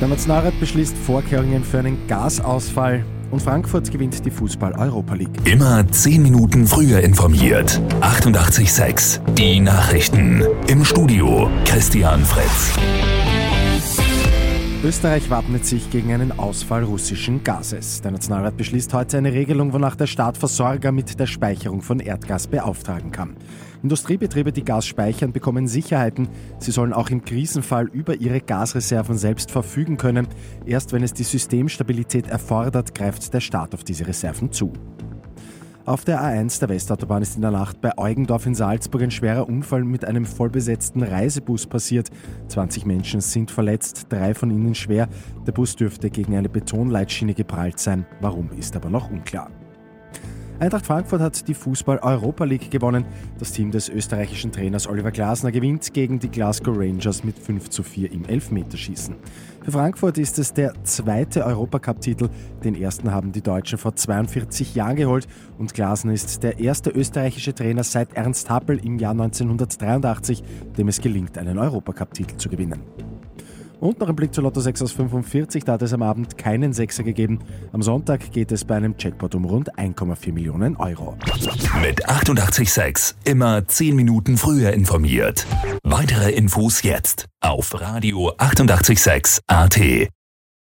Der Nationalrat beschließt Vorkehrungen für einen Gasausfall und Frankfurt gewinnt die Fußball-Europa League. Immer 10 Minuten früher informiert. 88,6. Die Nachrichten. Im Studio Christian Fritz. Österreich wappnet sich gegen einen Ausfall russischen Gases. Der Nationalrat beschließt heute eine Regelung, wonach der Staat Versorger mit der Speicherung von Erdgas beauftragen kann. Industriebetriebe, die Gas speichern, bekommen Sicherheiten. Sie sollen auch im Krisenfall über ihre Gasreserven selbst verfügen können. Erst wenn es die Systemstabilität erfordert, greift der Staat auf diese Reserven zu. Auf der A1 der Westautobahn ist in der Nacht bei Eugendorf in Salzburg ein schwerer Unfall mit einem vollbesetzten Reisebus passiert. 20 Menschen sind verletzt, drei von ihnen schwer. Der Bus dürfte gegen eine Betonleitschiene geprallt sein. Warum ist aber noch unklar. Eintracht Frankfurt hat die Fußball-Europa League gewonnen. Das Team des österreichischen Trainers Oliver Glasner gewinnt gegen die Glasgow Rangers mit 5 zu 4 im Elfmeterschießen. Für Frankfurt ist es der zweite Europacup-Titel. Den ersten haben die Deutschen vor 42 Jahren geholt und Glasner ist der erste österreichische Trainer seit Ernst Happel im Jahr 1983, dem es gelingt, einen Europacup-Titel zu gewinnen. Und noch ein Blick zu Lotto 6 aus 45, da hat es am Abend keinen Sechser gegeben. Am Sonntag geht es bei einem Jackpot um rund 1,4 Millionen Euro. Mit 88,6 immer 10 Minuten früher informiert. Weitere Infos jetzt auf Radio 88,6 AT.